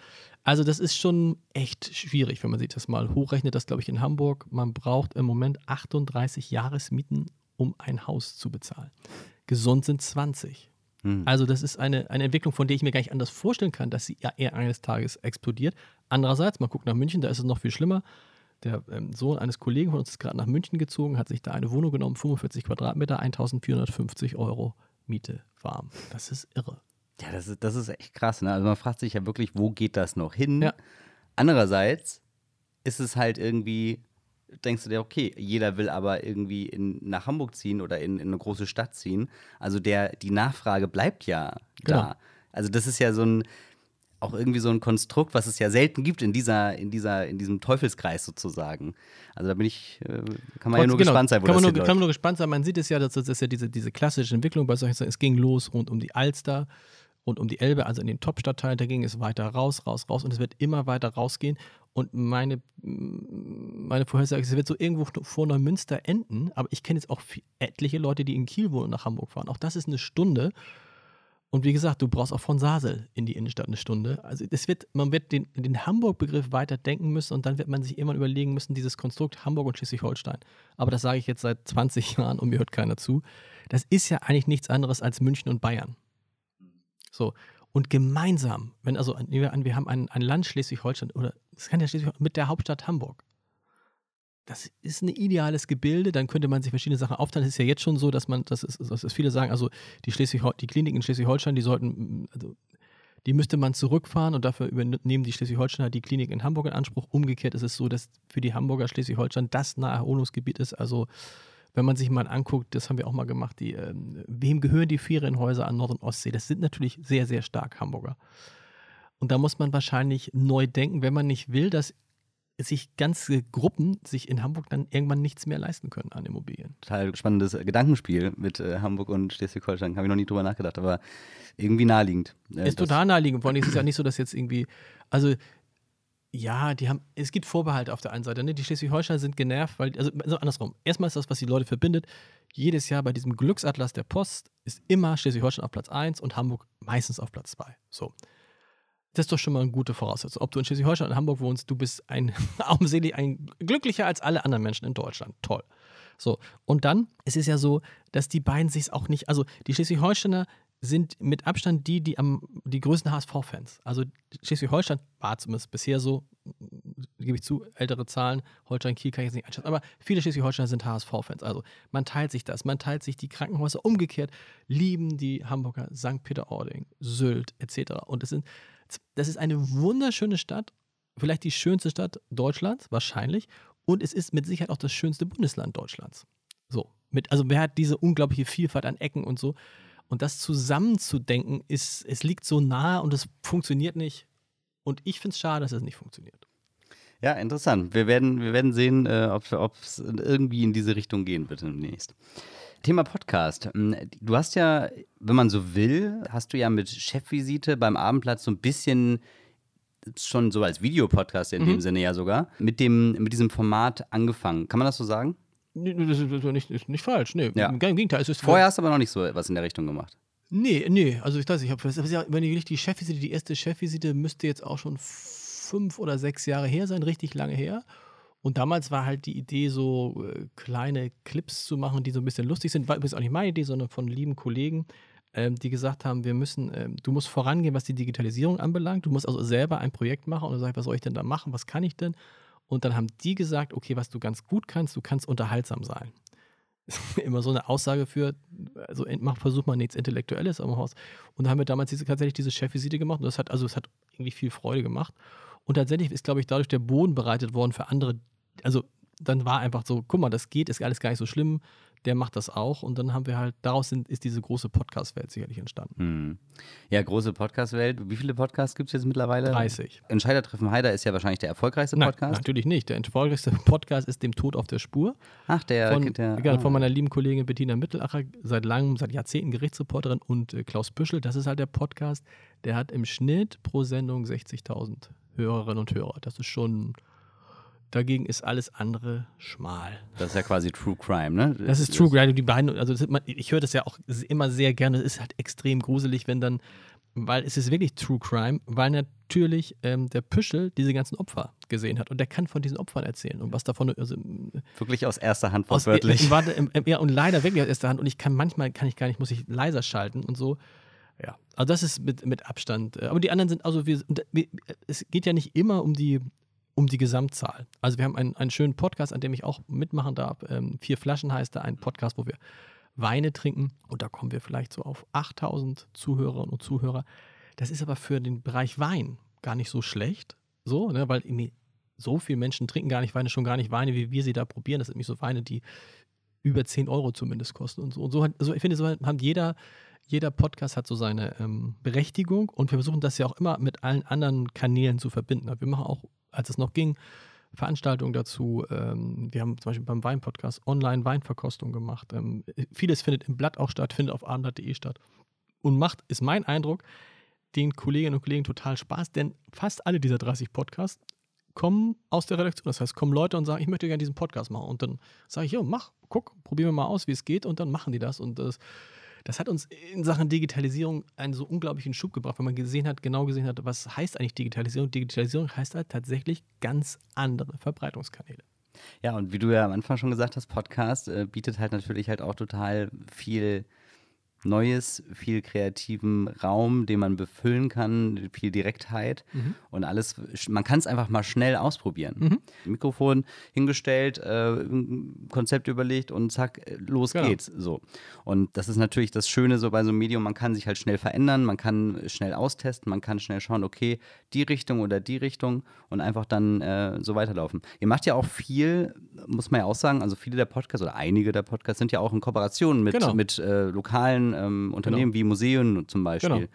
Also, das ist schon echt schwierig, wenn man sich das mal hochrechnet. Das glaube ich in Hamburg. Man braucht im Moment 38 Jahresmieten, um ein Haus zu bezahlen. Gesund sind 20. Hm. Also das ist eine, eine Entwicklung, von der ich mir gar nicht anders vorstellen kann, dass sie eher eines Tages explodiert. Andererseits, man guckt nach München, da ist es noch viel schlimmer. Der ähm, Sohn eines Kollegen von uns ist gerade nach München gezogen, hat sich da eine Wohnung genommen, 45 Quadratmeter, 1450 Euro Miete warm. Das ist irre. Ja, das ist, das ist echt krass. Ne? Also man fragt sich ja wirklich, wo geht das noch hin? Ja. Andererseits ist es halt irgendwie denkst du dir, okay, jeder will aber irgendwie in, nach Hamburg ziehen oder in, in eine große Stadt ziehen. Also der, die Nachfrage bleibt ja genau. da. Also das ist ja so ein, auch irgendwie so ein Konstrukt, was es ja selten gibt in dieser, in dieser, in diesem Teufelskreis sozusagen. Also da bin ich, äh, kann man Trotz, ja nur genau, gespannt sein, wo kann das man nur, Kann man nur gespannt sein. Man sieht es ja, das, das ist ja diese, diese klassische Entwicklung bei solchen Sachen. Es ging los rund um die Alster und um die Elbe, also in den Top-Stadtteilen, da ging es weiter raus, raus, raus und es wird immer weiter rausgehen. Und meine, meine Vorhersage ist, es wird so irgendwo vor Neumünster enden, aber ich kenne jetzt auch etliche Leute, die in Kiel wohnen und nach Hamburg fahren. Auch das ist eine Stunde. Und wie gesagt, du brauchst auch von Sasel in die Innenstadt eine Stunde. Also es wird, man wird den, den Hamburg-Begriff weiter denken müssen und dann wird man sich irgendwann überlegen müssen, dieses Konstrukt Hamburg und Schleswig-Holstein. Aber das sage ich jetzt seit 20 Jahren und mir hört keiner zu. Das ist ja eigentlich nichts anderes als München und Bayern. So. Und gemeinsam, wenn also, nehmen wir an, wir haben ein, ein Land Schleswig-Holstein oder es kann ja Schleswig mit der Hauptstadt Hamburg. das ist ein ideales Gebilde, dann könnte man sich verschiedene Sachen aufteilen. Es ist ja jetzt schon so, dass man, das ist, das ist viele sagen, also die, die Kliniken in Schleswig-Holstein, die sollten, also die müsste man zurückfahren und dafür übernehmen die Schleswig-Holsteiner die Klinik in Hamburg in Anspruch. Umgekehrt ist es so, dass für die Hamburger Schleswig-Holstein das Naherholungsgebiet ist. Also wenn man sich mal anguckt, das haben wir auch mal gemacht, die, äh, wem gehören die Ferienhäuser an Nord- und Ostsee? Das sind natürlich sehr, sehr stark Hamburger. Und da muss man wahrscheinlich neu denken, wenn man nicht will, dass sich ganze Gruppen sich in Hamburg dann irgendwann nichts mehr leisten können an Immobilien. Total spannendes Gedankenspiel mit äh, Hamburg und Schleswig-Holstein. Habe ich noch nie drüber nachgedacht, aber irgendwie naheliegend. Äh, ist total naheliegend. Vor allem ist es ja nicht so, dass jetzt irgendwie, also ja, die haben, es gibt Vorbehalte auf der einen Seite. Ne? Die Schleswig-Holsteiner sind genervt, weil, also, also andersrum. Erstmal ist das, was die Leute verbindet. Jedes Jahr bei diesem Glücksatlas der Post ist immer Schleswig-Holstein auf Platz 1 und Hamburg meistens auf Platz 2. So. Das ist doch schon mal eine gute Voraussetzung. Ob du in Schleswig-Holstein oder Hamburg wohnst, du bist ein augenblicklich ein glücklicher als alle anderen Menschen in Deutschland. Toll. So, und dann es ist es ja so, dass die beiden sich auch nicht, also die Schleswig-Holsteiner sind mit Abstand die, die am die größten HSV-Fans. Also Schleswig-Holstein war zumindest bisher so, gebe ich zu, ältere Zahlen, Holstein-Kiel kann ich jetzt nicht einschätzen, aber viele Schleswig-Holsteiner sind HSV-Fans. Also man teilt sich das, man teilt sich die Krankenhäuser. Umgekehrt lieben die Hamburger St. Peter-Ording, Sylt etc. Und es sind das ist eine wunderschöne Stadt, vielleicht die schönste Stadt Deutschlands, wahrscheinlich. Und es ist mit Sicherheit auch das schönste Bundesland Deutschlands. So. Mit, also wer hat diese unglaubliche Vielfalt an Ecken und so. Und das zusammenzudenken, ist, es liegt so nah und es funktioniert nicht. Und ich finde es schade, dass es nicht funktioniert. Ja, interessant. Wir werden, wir werden sehen, äh, ob es irgendwie in diese Richtung gehen wird demnächst. Thema Podcast. Hm, du hast ja, wenn man so will, hast du ja mit Chefvisite beim Abendplatz so ein bisschen schon so als Videopodcast in mhm. dem Sinne ja sogar, mit, dem, mit diesem Format angefangen. Kann man das so sagen? Das ist nicht, ist nicht falsch. Nee, ja. im Gegenteil. Es ist Vorher hast du aber noch nicht so was in der Richtung gemacht. Nee, nee, also ich weiß, ich habe, wenn ich die Chefvisite, die erste Chefvisite müsste jetzt auch schon fünf oder sechs Jahre her sein, richtig lange her. Und damals war halt die Idee, so äh, kleine Clips zu machen, die so ein bisschen lustig sind. War übrigens auch nicht meine Idee, sondern von lieben Kollegen, ähm, die gesagt haben, wir müssen, ähm, du musst vorangehen, was die Digitalisierung anbelangt. Du musst also selber ein Projekt machen und du sagst, was soll ich denn da machen? Was kann ich denn? Und dann haben die gesagt, okay, was du ganz gut kannst, du kannst unterhaltsam sein. Immer so eine Aussage für, also mach, versuch mal nichts Intellektuelles am Haus. Und da haben wir damals diese, tatsächlich diese Chefvisite gemacht und das hat, also es hat irgendwie viel Freude gemacht. Und tatsächlich ist, glaube ich, dadurch der Boden bereitet worden für andere also dann war einfach so, guck mal, das geht, ist alles gar nicht so schlimm, der macht das auch und dann haben wir halt, daraus sind, ist diese große Podcast-Welt sicherlich entstanden. Hm. Ja, große Podcast-Welt. Wie viele Podcasts gibt es jetzt mittlerweile? 30. Entscheidertreffen Heider ist ja wahrscheinlich der erfolgreichste Nein, Podcast. natürlich nicht. Der erfolgreichste Podcast ist Dem Tod auf der Spur. Ach, der. Von, der, genau, von meiner lieben Kollegin Bettina Mittelacher, seit langem, seit Jahrzehnten Gerichtsreporterin und äh, Klaus Büschel. Das ist halt der Podcast, der hat im Schnitt pro Sendung 60.000 Hörerinnen und Hörer. Das ist schon Dagegen ist alles andere schmal. Das ist ja quasi True Crime, ne? Das ist True Crime. Die beiden, also ich höre das ja auch immer sehr gerne. Es ist halt extrem gruselig, wenn dann, weil es ist wirklich True Crime, weil natürlich ähm, der Püschel diese ganzen Opfer gesehen hat und der kann von diesen Opfern erzählen und was davon. Also, wirklich aus erster Hand, wortwörtlich. ja, und leider wirklich aus erster Hand und ich kann manchmal, kann ich gar nicht, muss ich leiser schalten und so. Ja, also das ist mit, mit Abstand. Äh, aber die anderen sind, also wir, es geht ja nicht immer um die um die Gesamtzahl. Also wir haben einen, einen schönen Podcast, an dem ich auch mitmachen darf. Ähm, Vier Flaschen heißt er, ein Podcast, wo wir Weine trinken und da kommen wir vielleicht so auf 8000 Zuhörerinnen und Zuhörer. Das ist aber für den Bereich Wein gar nicht so schlecht, so, ne, weil so viele Menschen trinken gar nicht Weine, schon gar nicht Weine, wie wir sie da probieren. Das sind nämlich so Weine, die über 10 Euro zumindest kosten und so. Und so, also ich finde, so haben jeder, jeder Podcast hat so seine ähm, Berechtigung und wir versuchen das ja auch immer mit allen anderen Kanälen zu verbinden. Wir machen auch als es noch ging, Veranstaltungen dazu. Ähm, wir haben zum Beispiel beim Wein-Podcast Online-Weinverkostung gemacht. Ähm, vieles findet im Blatt auch statt, findet auf abendblatt.de statt. Und macht, ist mein Eindruck, den Kolleginnen und Kollegen total Spaß, denn fast alle dieser 30 Podcasts kommen aus der Redaktion. Das heißt, kommen Leute und sagen, ich möchte gerne diesen Podcast machen. Und dann sage ich, ja, mach, guck, probieren wir mal aus, wie es geht. Und dann machen die das. Und das das hat uns in Sachen Digitalisierung einen so unglaublichen Schub gebracht, wenn man gesehen hat, genau gesehen hat, was heißt eigentlich Digitalisierung. Digitalisierung heißt halt tatsächlich ganz andere Verbreitungskanäle. Ja, und wie du ja am Anfang schon gesagt hast, Podcast äh, bietet halt natürlich halt auch total viel Neues, viel kreativen Raum, den man befüllen kann, viel Direktheit Mhm. und alles. Man kann es einfach mal schnell ausprobieren. Mikrofon hingestellt, äh, Konzept überlegt und zack, äh, los Genau. geht's. So. Und das ist natürlich das Schöne so bei so einem Medium, man kann sich halt schnell verändern, man kann schnell austesten, man kann schnell schauen, okay, die Richtung oder die Richtung und einfach dann äh, so weiterlaufen. Ihr macht ja auch viel, muss man ja auch sagen, also viele der Podcasts oder einige der Podcasts sind ja auch in Kooperation mit, Genau. mit äh, lokalen ähm, Unternehmen wie Museen zum Beispiel. Genau.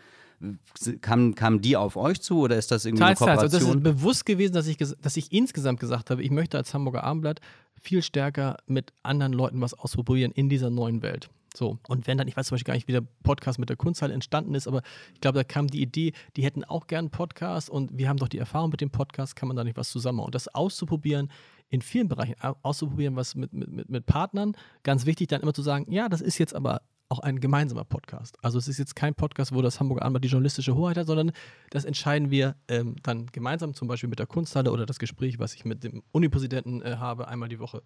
Kamen, kamen die auf euch zu oder ist das irgendwie Teils, eine teils. Also das Kooperation? ist bewusst gewesen, dass ich, dass ich insgesamt gesagt habe, ich möchte als Hamburger Abendblatt viel stärker mit anderen Leuten was ausprobieren in dieser neuen Welt. So, und wenn dann, ich weiß zum Beispiel gar nicht, wie der Podcast mit der Kunsthalle entstanden ist, aber ich glaube, da kam die Idee, die hätten auch gern einen Podcast und wir haben doch die Erfahrung mit dem Podcast, kann man da nicht was zusammen machen? Und das auszuprobieren in vielen Bereichen, au- auszuprobieren, was mit, mit, mit Partnern, ganz wichtig, dann immer zu sagen, ja, das ist jetzt aber auch ein gemeinsamer Podcast. Also es ist jetzt kein Podcast, wo das Hamburger Abendblatt die journalistische Hoheit hat, sondern das entscheiden wir ähm, dann gemeinsam, zum Beispiel mit der Kunsthalle oder das Gespräch, was ich mit dem Unipräsidenten äh, habe, einmal die Woche.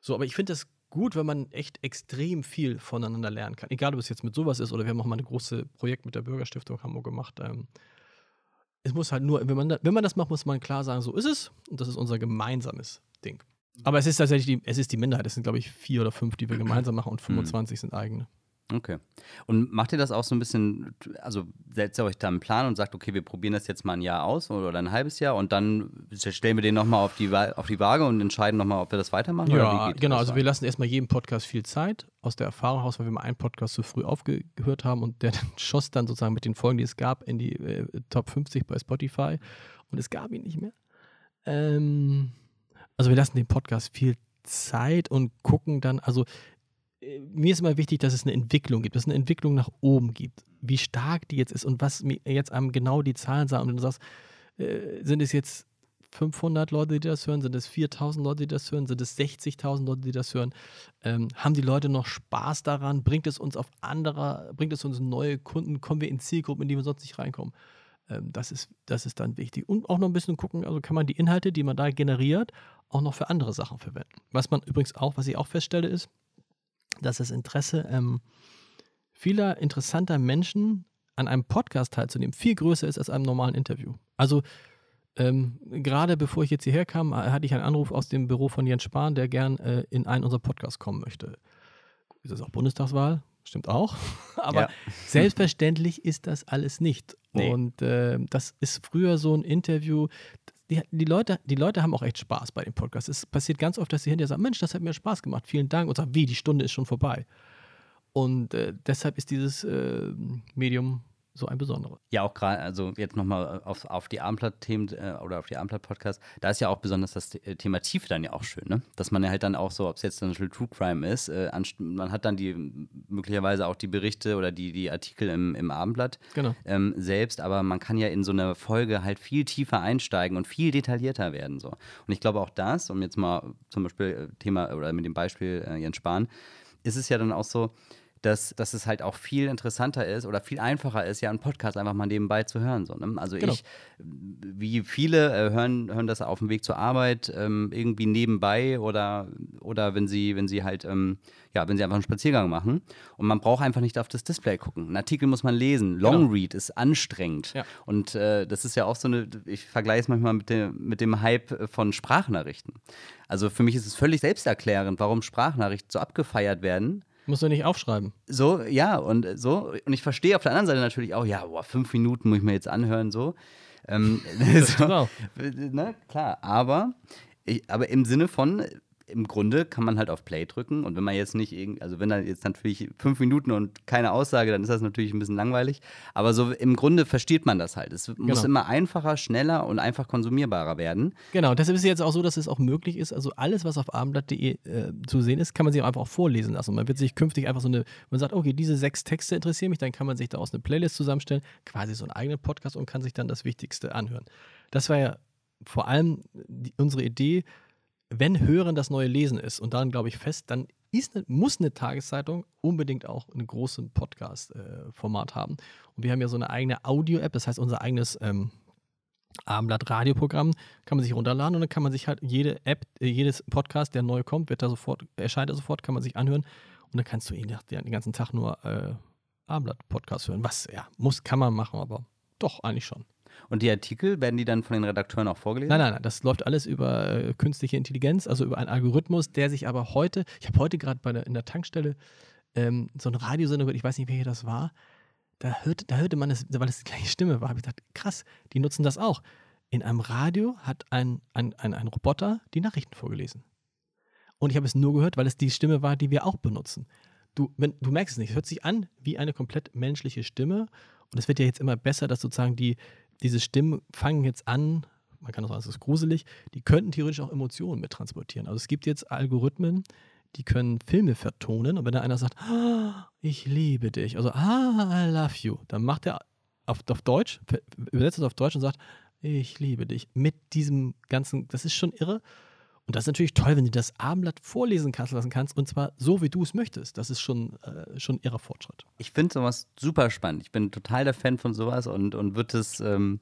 So, aber ich finde das gut, wenn man echt extrem viel voneinander lernen kann. Egal, ob es jetzt mit sowas ist oder wir haben auch mal ein großes Projekt mit der Bürgerstiftung Hamburg gemacht. Ähm, es muss halt nur, wenn man, da, wenn man das macht, muss man klar sagen, so ist es und das ist unser gemeinsames Ding. Aber es ist tatsächlich die, es ist die Minderheit. Es sind, glaube ich, vier oder fünf, die wir gemeinsam machen und 25 sind eigene. Okay. Und macht ihr das auch so ein bisschen, also setzt ihr euch da einen Plan und sagt, okay, wir probieren das jetzt mal ein Jahr aus oder ein halbes Jahr und dann stellen wir den nochmal auf die, auf die Waage und entscheiden nochmal, ob wir das weitermachen? oder Ja, wie geht genau. Also wir lassen erstmal jedem Podcast viel Zeit aus der Erfahrung heraus, weil wir mal einen Podcast zu früh aufgehört haben und der dann schoss dann sozusagen mit den Folgen, die es gab, in die äh, Top 50 bei Spotify und es gab ihn nicht mehr. Ähm, also wir lassen dem Podcast viel Zeit und gucken dann, also mir ist immer wichtig, dass es eine Entwicklung gibt, dass es eine Entwicklung nach oben gibt. Wie stark die jetzt ist und was mir jetzt einem genau die Zahlen sagen. Und du sagst, äh, sind es jetzt 500 Leute, die das hören? Sind es 4000 Leute, die das hören? Sind es 60.000 Leute, die das hören? Ähm, haben die Leute noch Spaß daran? Bringt es uns auf anderer, bringt es uns neue Kunden? Kommen wir in Zielgruppen, in die wir sonst nicht reinkommen? Ähm, das, ist, das ist dann wichtig. Und auch noch ein bisschen gucken, also kann man die Inhalte, die man da generiert, auch noch für andere Sachen verwenden. Was man übrigens auch, was ich auch feststelle, ist, dass das Interesse ähm, vieler interessanter Menschen an einem Podcast teilzunehmen viel größer ist als einem normalen Interview. Also ähm, gerade bevor ich jetzt hierher kam, äh, hatte ich einen Anruf aus dem Büro von Jens Spahn, der gern äh, in einen unserer Podcasts kommen möchte. Ist das auch Bundestagswahl? Stimmt auch. Aber Ja. selbstverständlich ist das alles nicht. Nee. Und äh, das ist früher so ein Interview. Die, die, Leute, die Leute haben auch echt Spaß bei dem Podcast. Es passiert ganz oft, dass sie hinterher sagen: Mensch, das hat mir Spaß gemacht, vielen Dank. Und sagen: Wie, die Stunde ist schon vorbei. Und äh, deshalb ist dieses äh, Medium so ein besonderes. Ja, auch gerade, also jetzt nochmal auf, auf die Abendblatt-Themen äh, oder auf die Abendblatt-Podcast, da ist ja auch besonders das äh, Thema Tiefe dann ja auch schön, ne? Dass man ja halt dann auch so, ob es jetzt dann schon True Crime ist, äh, anst- man hat dann die möglicherweise auch die Berichte oder die, die Artikel im, im Abendblatt Genau. ähm, selbst, aber man kann ja in so eine Folge halt viel tiefer einsteigen und viel detaillierter werden. So. Und ich glaube auch das, um jetzt mal zum Beispiel äh, Thema oder mit dem Beispiel äh, Jens Spahn, ist es ja dann auch so, dass, dass es halt auch viel interessanter ist oder viel einfacher ist, ja einen Podcast einfach mal nebenbei zu hören. So, ne? Also Genau. ich, wie viele äh, hören, hören das auf dem Weg zur Arbeit ähm, irgendwie nebenbei oder, oder wenn sie, wenn sie halt, ähm, ja, wenn sie einfach einen Spaziergang machen und man braucht einfach nicht auf das Display gucken. Einen Artikel muss man lesen. Long Genau. Read ist anstrengend. Ja. Und äh, das ist ja auch so eine, ich vergleiche es manchmal mit dem, mit dem Hype von Sprachnachrichten. Also für mich ist es völlig selbsterklärend, warum Sprachnachrichten so abgefeiert werden. Musst du nicht aufschreiben. So, ja, und äh, so. Und ich verstehe auf der anderen Seite natürlich auch, ja, boah, fünf Minuten muss ich mir jetzt anhören, so. Ähm, so ne, klar, aber, ich, aber im Sinne von, im Grunde kann man halt auf Play drücken und wenn man jetzt nicht irgend, also wenn da jetzt natürlich fünf Minuten und keine Aussage, dann ist das natürlich ein bisschen langweilig. Aber so im Grunde versteht man das halt. Es muss Genau. immer einfacher, schneller und einfach konsumierbarer werden. Genau, deshalb ist es jetzt auch so, dass es auch möglich ist, also alles, was auf abendblatt.de äh, zu sehen ist, kann man sich auch einfach auch vorlesen lassen. Und man wird sich künftig einfach so eine, man sagt, okay, diese sechs Texte interessieren mich, dann kann man sich daraus eine Playlist zusammenstellen, quasi so einen eigenen Podcast und kann sich dann das Wichtigste anhören. Das war ja vor allem die, unsere Idee, wenn Hören das neue Lesen ist, und daran glaube ich fest, dann eine, muss eine Tageszeitung unbedingt auch einen großen Podcast-Format haben. Und wir haben ja so eine eigene Audio-App, das heißt unser eigenes ähm, Abendblatt-Radioprogramm, kann man sich runterladen und dann kann man sich halt jede App, äh, jedes Podcast, der neu kommt, wird da sofort, erscheint er sofort, kann man sich anhören und dann kannst du ihn den ganzen Tag nur äh, Abendblatt-Podcast hören. Was, ja, muss, kann man machen, aber doch, eigentlich schon. Und die Artikel, werden die dann von den Redakteuren auch vorgelesen? Nein, nein, nein, das läuft alles über äh, künstliche Intelligenz, also über einen Algorithmus, der sich aber heute, ich habe heute gerade in der Tankstelle ähm, so eine Radiosendung gehört, ich weiß nicht, welche das war, da hörte, da hörte man es, weil es die gleiche Stimme war, habe ich gedacht, krass, die nutzen das auch. In einem Radio hat ein, ein, ein, ein Roboter die Nachrichten vorgelesen. Und ich habe es nur gehört, weil es die Stimme war, die wir auch benutzen. Du, wenn, du merkst es nicht, es hört sich an wie eine komplett menschliche Stimme. Und es wird ja jetzt immer besser, dass sozusagen die, diese Stimmen fangen jetzt an, man kann auch sagen, es ist gruselig, die könnten theoretisch auch Emotionen mit transportieren. Also es gibt jetzt Algorithmen, die können Filme vertonen und wenn da einer sagt, ah, ich liebe dich, also ah, I love you, dann macht er auf, auf Deutsch, übersetzt es auf Deutsch und sagt, ich liebe dich. Mit diesem ganzen, das ist schon irre. Und das ist natürlich toll, wenn du das Abendblatt vorlesen kannst, lassen kannst und zwar so, wie du es möchtest. Das ist schon, äh, schon irrer Fortschritt. Ich finde sowas super spannend. Ich bin total der Fan von sowas und, und würde es ähm,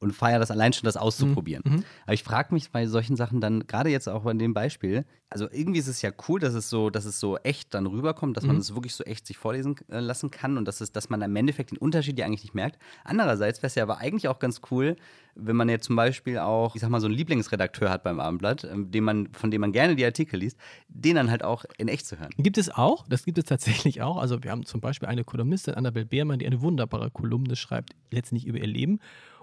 und feiere das allein schon, das auszuprobieren. Mhm. Aber ich frage mich bei solchen Sachen dann, gerade jetzt auch bei dem Beispiel, also irgendwie ist es ja cool, dass es so, dass es so echt dann rüberkommt, dass mhm. man es wirklich so echt sich vorlesen äh, lassen kann und dass, es, dass man im Endeffekt den Unterschied ja eigentlich nicht merkt. Andererseits wäre es ja aber eigentlich auch ganz cool, wenn man jetzt zum Beispiel auch, ich sag mal, so einen Lieblingsredakteur hat beim Abendblatt, ähm, dem man, von dem man gerne die Artikel liest, den dann halt auch in echt zu hören. Gibt es auch, das gibt es tatsächlich auch. Also wir haben zum Beispiel eine Kolumnistin, Annabel Beermann, die eine wunderbare Kolumne schreibt, letztendlich über ihr Leben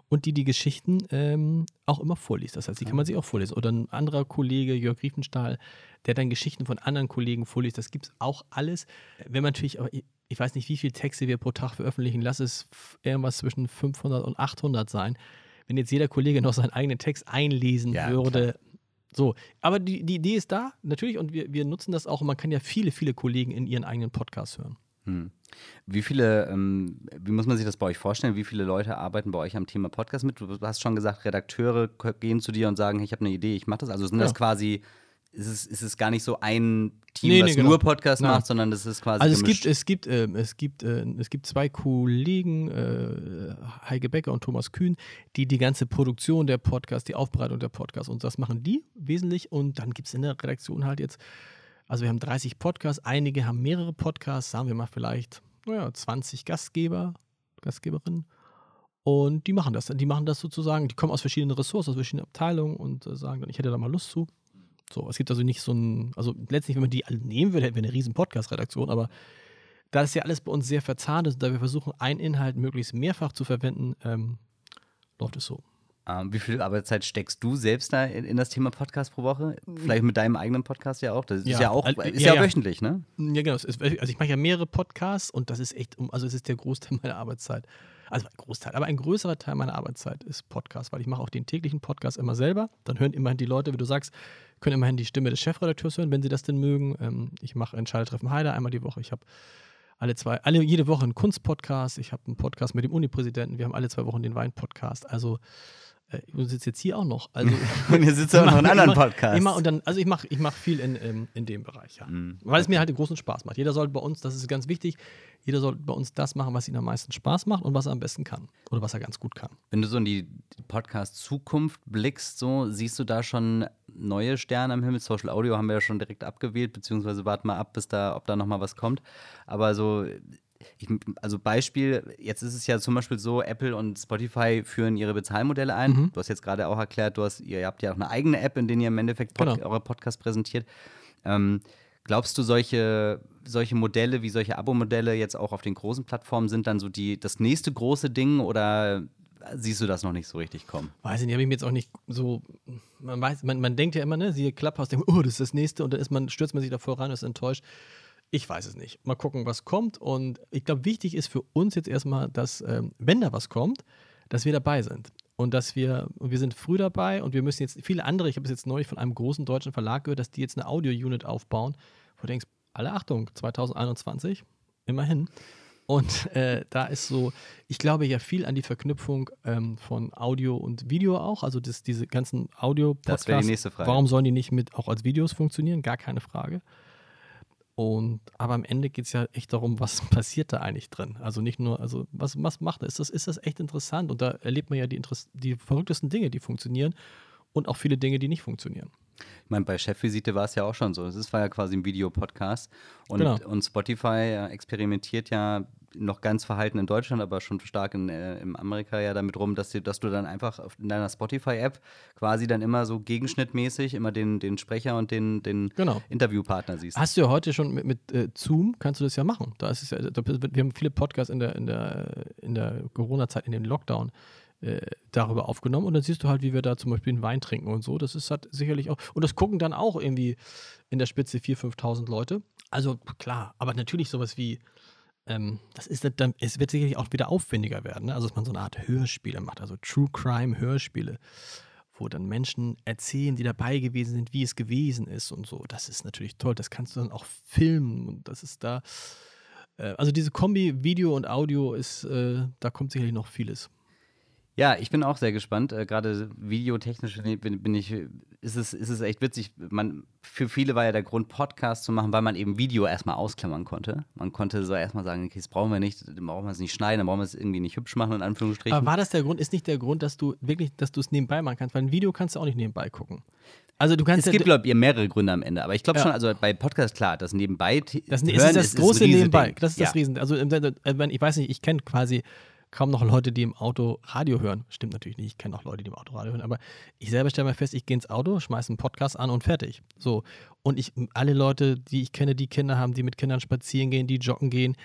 und die die Geschichten ähm, auch immer vorliest. Das heißt, die kann man sich auch vorlesen. Oder ein anderer Kollege, Jörg Riefenstahl, der dann Geschichten von anderen Kollegen vorliest. Das gibt es auch alles. Wenn man natürlich, aber ich weiß nicht, wie viele Texte wir pro Tag veröffentlichen, lass es irgendwas zwischen 500 und 800 sein. Wenn jetzt jeder Kollege noch seinen eigenen Text einlesen ja, würde, klar. So, aber die, die Idee ist da, natürlich, und wir, wir nutzen das auch. Und man kann ja viele, viele Kollegen in ihren eigenen Podcasts hören. Hm. Wie viele, ähm, wie muss man sich das bei euch vorstellen? Wie viele Leute arbeiten bei euch am Thema Podcast mit? Du hast schon gesagt, Redakteure gehen zu dir und sagen, ich habe eine Idee, ich mache das. Also sind ja. das quasi, ist es, ist es gar nicht so ein Team, nee, nee, genau. nur Podcast Nein. macht, sondern das ist quasi. Also gemischt. es gibt, es gibt, äh, es gibt, äh, es gibt zwei Kollegen, äh, Heike Becker und Thomas Kühn, die die ganze Produktion der Podcast, die Aufbereitung der Podcast und das machen die wesentlich. Und dann gibt es in der Redaktion halt jetzt also wir haben 30 Podcasts, einige haben mehrere Podcasts, sagen wir mal vielleicht, naja, 20 Gastgeber, Gastgeberinnen. Und die machen das. Die machen das sozusagen, die kommen aus verschiedenen Ressorts, aus verschiedenen Abteilungen und äh, sagen dann, ich hätte da mal Lust zu. So, es gibt also nicht so ein, also letztlich, wenn man die alle nehmen würde, hätten wir eine riesen Podcast-Redaktion, aber da ist ja alles bei uns sehr verzahnt ist, da wir versuchen, einen Inhalt möglichst mehrfach zu verwenden, ähm, läuft es so. Ähm, wie viel Arbeitszeit steckst du selbst da in, in, das Thema Podcast pro Woche? Vielleicht mit deinem eigenen Podcast ja auch. Das ist ja, ja auch ist ja, ja, wöchentlich, ne? Ja, genau. Also ich mache ja mehrere Podcasts und das ist echt, also es ist der Großteil meiner Arbeitszeit. Also ein Großteil, aber ein größerer Teil meiner Arbeitszeit ist Podcast, weil ich mache auch den täglichen Podcast immer selber. Dann hören immerhin die Leute, wie du sagst, können immerhin die Stimme des Chefredakteurs hören, wenn sie das denn mögen. Ähm, ich mache Entscheidertreffen Heider einmal die Woche. Ich habe alle zwei, alle jede Woche einen Kunstpodcast. Ich habe einen Podcast mit dem Unipräsidenten. Wir haben alle zwei Wochen den Wein-Podcast. Also äh, ich sitze jetzt hier auch noch. Also, und ihr sitzt auch noch in anderen Podcasts. Immer und dann, also ich mache ich mach viel in, in, in dem Bereich, ja. Mhm. Weil es mir halt großen Spaß macht. Jeder sollte bei uns, das ist ganz wichtig, jeder sollte bei uns das machen, was ihm am meisten Spaß macht und was er am besten kann. Oder was er ganz gut kann. Wenn du so in die Podcast-Zukunft blickst, so siehst du da schon neue Sterne am Himmel. Social Audio haben wir ja schon direkt abgewählt, beziehungsweise warten mal ab, bis da, ob da nochmal was kommt. Aber so ich, also Beispiel, jetzt ist es ja zum Beispiel so, Apple und Spotify führen ihre Bezahlmodelle ein. Mhm. Du hast jetzt gerade auch erklärt, du hast, ihr habt ja auch eine eigene App, in der ihr im Endeffekt Pod genau. eure Podcasts präsentiert. Ähm, glaubst du, solche, solche Modelle wie solche Abo-Modelle jetzt auch auf den großen Plattformen sind dann so die, das nächste große Ding oder siehst du das noch nicht so richtig kommen? Weiß ich nicht, habe ich mir jetzt auch nicht so. Man weiß, man, man denkt ja immer, ne, siehe Clubhouse, denkt, oh, das ist das nächste und dann ist man, stürzt man sich davor rein und ist enttäuscht. Ich weiß es nicht. Mal gucken, was kommt. Und ich glaube, wichtig ist für uns jetzt erstmal, dass, ähm, wenn da was kommt, dass wir dabei sind. Und dass wir, wir sind früh dabei und wir müssen jetzt, viele andere, ich habe es jetzt neulich von einem großen deutschen Verlag gehört, dass die jetzt eine Audio-Unit aufbauen, wo du denkst, alle Achtung, 2021, immerhin. Und äh, da ist so, ich glaube ja viel an die Verknüpfung ähm, von Audio und Video auch. Also das, diese ganzen Audio-Podcasts. Das wäre die nächste Frage. Warum sollen die nicht mit auch als Videos funktionieren? Gar keine Frage. Und aber am Ende geht es ja echt darum, was passiert da eigentlich drin? Also nicht nur, also was, was macht er? Ist das, ist das echt interessant? Und da erlebt man ja die, die verrücktesten Dinge, die funktionieren und auch viele Dinge, die nicht funktionieren. Ich meine, bei Chefvisite war es ja auch schon so. Es war ja quasi ein Videopodcast. Und, genau. und Spotify experimentiert ja noch ganz verhalten in Deutschland, aber schon stark in, äh, in Amerika ja damit rum, dass, die, dass du dann einfach in deiner Spotify-App quasi dann immer so gegenschnittmäßig immer den, den Sprecher und den, den Genau. Interviewpartner siehst. Hast du ja heute schon mit, mit äh, Zoom, kannst du das ja machen. Da ist es ja, da, wir haben viele Podcasts in der, in der, in der Corona-Zeit, in dem Lockdown äh, darüber aufgenommen und dann siehst du halt, wie wir da zum Beispiel einen Wein trinken und so. Das ist halt sicherlich auch, und das gucken dann auch irgendwie in der Spitze 4.000, 5.000 Leute. Also klar, aber natürlich sowas wie, ähm, das ist dann, es wird sicherlich auch wieder aufwendiger werden, ne? also dass man so eine Art Hörspiele macht, also True Crime Hörspiele, wo dann Menschen erzählen, die dabei gewesen sind, wie es gewesen ist und so. Das ist natürlich toll, das kannst du dann auch filmen und das ist da, äh, also diese Kombi Video und Audio ist, äh, da kommt sicherlich noch vieles. Ja, ich bin auch sehr gespannt. Äh, Gerade videotechnisch bin, bin ich, ist es, ist es echt witzig. Man, für viele war ja der Grund, Podcast zu machen, weil man eben Video erstmal ausklammern konnte. Man konnte so erstmal sagen, okay, das brauchen wir nicht, dann brauchen wir es nicht schneiden, dann brauchen wir es irgendwie nicht hübsch machen, in Anführungsstrichen. Aber war das der Grund? Ist nicht der Grund, dass du wirklich, dass du es nebenbei machen kannst? Weil ein Video kannst du auch nicht nebenbei gucken. Also du kannst es gibt, glaube ich, mehrere Gründe am Ende. Aber ich glaube Ja. schon, also bei Podcast, klar, das nebenbei Das hören ist das ist, große ist Nebenbei. Das ist das ja. Riesen. Also äh, wenn- ich weiß nicht, ich kenne quasi kaum noch Leute, die im Auto Radio hören. Stimmt natürlich nicht. Ich kenne auch Leute, die im Auto Radio hören. Aber ich selber stelle mal fest, ich gehe ins Auto, schmeiße einen Podcast an und fertig. So. Und ich, alle Leute, die ich kenne, die Kinder haben, die mit Kindern spazieren gehen, die joggen gehen.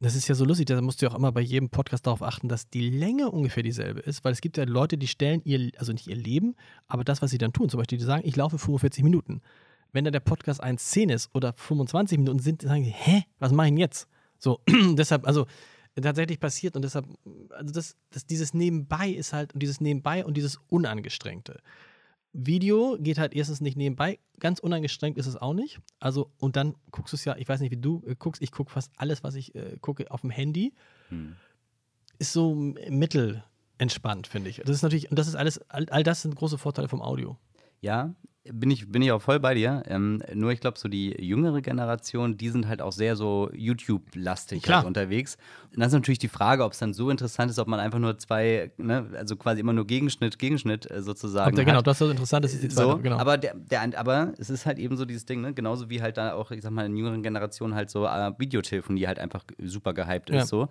Das ist ja so lustig, da musst du ja auch immer bei jedem Podcast darauf achten, dass die Länge ungefähr dieselbe ist, weil es gibt ja Leute, die stellen ihr, also nicht ihr Leben, aber das, was sie dann tun. Zum Beispiel, die sagen, ich laufe 45 Minuten. Wenn dann der Podcast 1,10 ist oder 25 Minuten sind, sagen sie, hä, was mache ich denn jetzt? So, deshalb, also tatsächlich passiert und deshalb, also das, das, dieses Nebenbei ist halt, und dieses Nebenbei und dieses Unangestrengte. Video geht halt erstens nicht nebenbei, ganz unangestrengt ist es auch nicht. Also, und dann guckst du es ja, ich weiß nicht, wie du äh, guckst, ich gucke fast alles, was ich äh, gucke, auf dem Handy. Hm. Ist so mittelentspannt, finde ich. Das ist natürlich, und das ist alles, all, all das sind große Vorteile vom Audio. Ja, bin ich, bin ich auch voll bei dir. Ähm, nur ich glaube, so die jüngere Generation, die sind halt auch sehr so YouTube-lastig halt unterwegs. Und das ist natürlich die Frage, ob es dann so interessant ist, ob man einfach nur zwei, ne, also quasi immer nur Gegenschnitt, Gegenschnitt äh, sozusagen. Der, genau, das ist so interessant, das ist die zweite, So, genau. aber, der, der, aber es ist halt eben so dieses Ding, ne? genauso wie halt da auch, ich sag mal, in jüngeren Generationen halt so äh, Videotelefonie halt einfach super gehypt Ja. ist. So.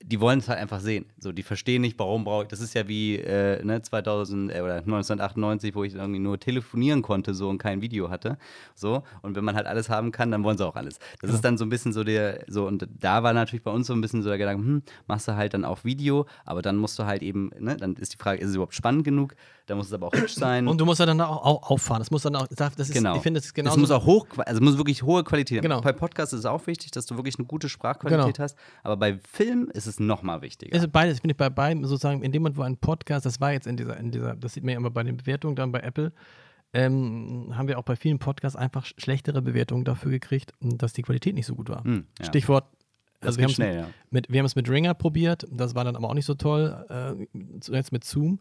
Die wollen es halt einfach sehen. So, die verstehen nicht, warum brauche ich. Das ist ja wie äh, ne, 2000 äh, oder 1998, wo ich irgendwie nur telefonieren konnte so und kein Video hatte. So und wenn man halt alles haben kann, dann wollen sie auch alles. Das ist dann so ein bisschen so der so und da war natürlich bei uns so ein bisschen so der Gedanke, hm, machst du halt dann auch Video, aber dann musst du halt eben, ne, dann ist die Frage, ist es überhaupt spannend genug? Dann muss es aber auch hübsch sein. und du musst ja dann auch, auch auffahren. Das muss dann auch, das ist, Genau. ich finde, das ist genau Es muss auch hoch, also muss wirklich hohe Qualität haben. Genau. Bei Podcasts ist es auch wichtig, dass du wirklich eine gute Sprachqualität Genau. hast, aber bei Film ist es nochmal wichtiger. Also beides, finde ich bei beiden sozusagen, in dem Moment, wo ein Podcast, das war jetzt in dieser, in dieser, das sieht man ja immer bei den Bewertungen dann bei Apple, ähm, haben wir auch bei vielen Podcasts einfach sch- schlechtere Bewertungen dafür gekriegt, dass die Qualität nicht so gut war. Hm, ja. Stichwort, Das also wir haben geht es schnell, ja. mit, wir haben es mit Ringer probiert, das war dann aber auch nicht so toll, äh, zuletzt mit Zoom.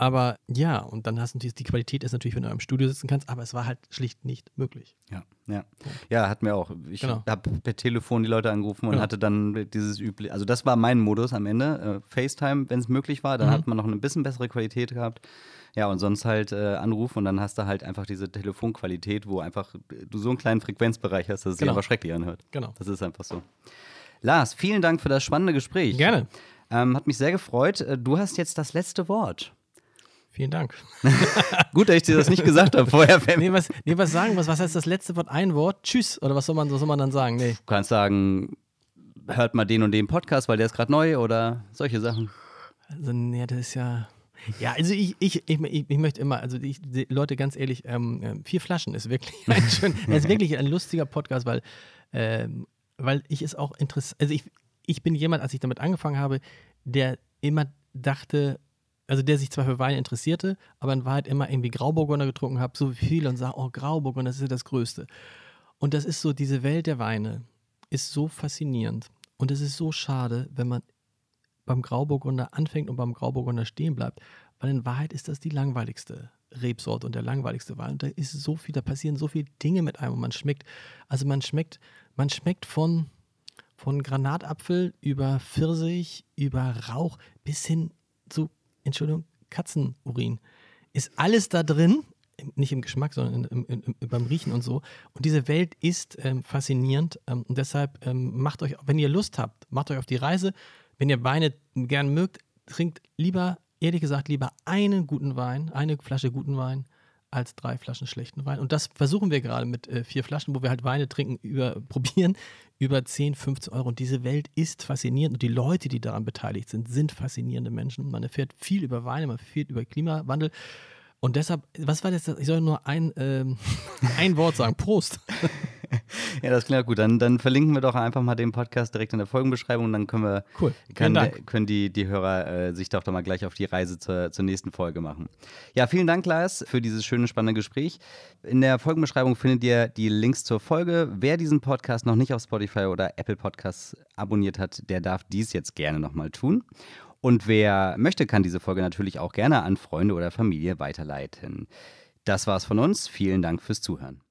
Aber ja, und dann hast du natürlich, die Qualität ist natürlich, wenn du im Studio sitzen kannst, aber es war halt schlicht nicht möglich. Ja, ja. Ja, hatten wir auch. Ich Genau. habe per Telefon die Leute angerufen und Genau. hatte dann dieses übliche, also das war mein Modus am Ende, äh, FaceTime, wenn es möglich war, dann Mhm. hat man noch eine bisschen bessere Qualität gehabt. Ja, und sonst halt äh, Anruf und dann hast du halt einfach diese Telefonqualität, wo einfach äh, du so einen kleinen Frequenzbereich hast, dass es sich Genau. einfach schrecklich anhört. Genau. Das ist einfach so. Lars, vielen Dank für das spannende Gespräch. Gerne. Ähm, hat mich sehr gefreut. Äh, Du hast jetzt das letzte Wort. Vielen Dank. Gut, dass ich dir das nicht gesagt habe vorher. Nee, was, nee, was sagen wir? Was heißt das letzte Wort? Ein Wort? Tschüss. Oder was soll man, was soll man dann sagen? Nee. Du kannst sagen, hört mal den und den Podcast, weil der ist gerade neu oder solche Sachen. Also, nee, das ist ja. Ja, also ich, ich, ich, ich, möchte immer, also ich, die Leute, ganz ehrlich, ähm, vier Flaschen ist wirklich ein schön, ist wirklich ein lustiger Podcast, weil, ähm, weil ich es auch interessant, also ich, ich bin jemand, als ich damit angefangen habe, der immer dachte, also der sich zwar für Wein interessierte, aber in Wahrheit immer irgendwie Grauburgunder getrunken habe, so viel und sah, oh, Grauburgunder, das ist ja das Größte. Und das ist so, diese Welt der Weine ist so faszinierend. Und es ist so schade, wenn man beim Grauburgunder anfängt und beim Grauburgunder stehen bleibt, weil in Wahrheit ist das die langweiligste Rebsorte und der langweiligste Wein. Und da ist so viel, da passieren so viele Dinge mit einem und man schmeckt, also man schmeckt, man schmeckt von, von Granatapfel über Pfirsich, über Rauch bis hin zu, Entschuldigung, Katzenurin. Ist alles da drin nicht im Geschmack, sondern in, im, im, beim Riechen und so. Und diese Welt ist ähm, faszinierend ähm, und deshalb ähm, macht euch, wenn ihr Lust habt, macht euch auf die Reise. Wenn ihr Weine gern mögt, trinkt lieber, ehrlich gesagt, lieber einen guten Wein, eine Flasche guten Wein als drei Flaschen schlechten Wein. Und das versuchen wir gerade mit äh, vier Flaschen, wo wir halt Weine trinken, über, probieren, über 10, 15 Euro. Und diese Welt ist faszinierend und die Leute, die daran beteiligt sind, sind faszinierende Menschen. Man erfährt viel über Weine, man erfährt über Klimawandel. Und deshalb, was war das? Ich soll nur ein, ähm, ein Wort sagen. Prost. ja, das klingt gut. Dann, dann verlinken wir doch einfach mal den Podcast direkt in der Folgenbeschreibung und dann können wir cool. kann, können die, die Hörer äh, sich doch, doch mal gleich auf die Reise zur, zur nächsten Folge machen. Ja, vielen Dank, Lars, für dieses schöne, spannende Gespräch. In der Folgenbeschreibung findet ihr die Links zur Folge. Wer diesen Podcast noch nicht auf Spotify oder Apple Podcasts abonniert hat, der darf dies jetzt gerne nochmal tun. Und wer möchte, kann diese Folge natürlich auch gerne an Freunde oder Familie weiterleiten. Das war's von uns. Vielen Dank fürs Zuhören.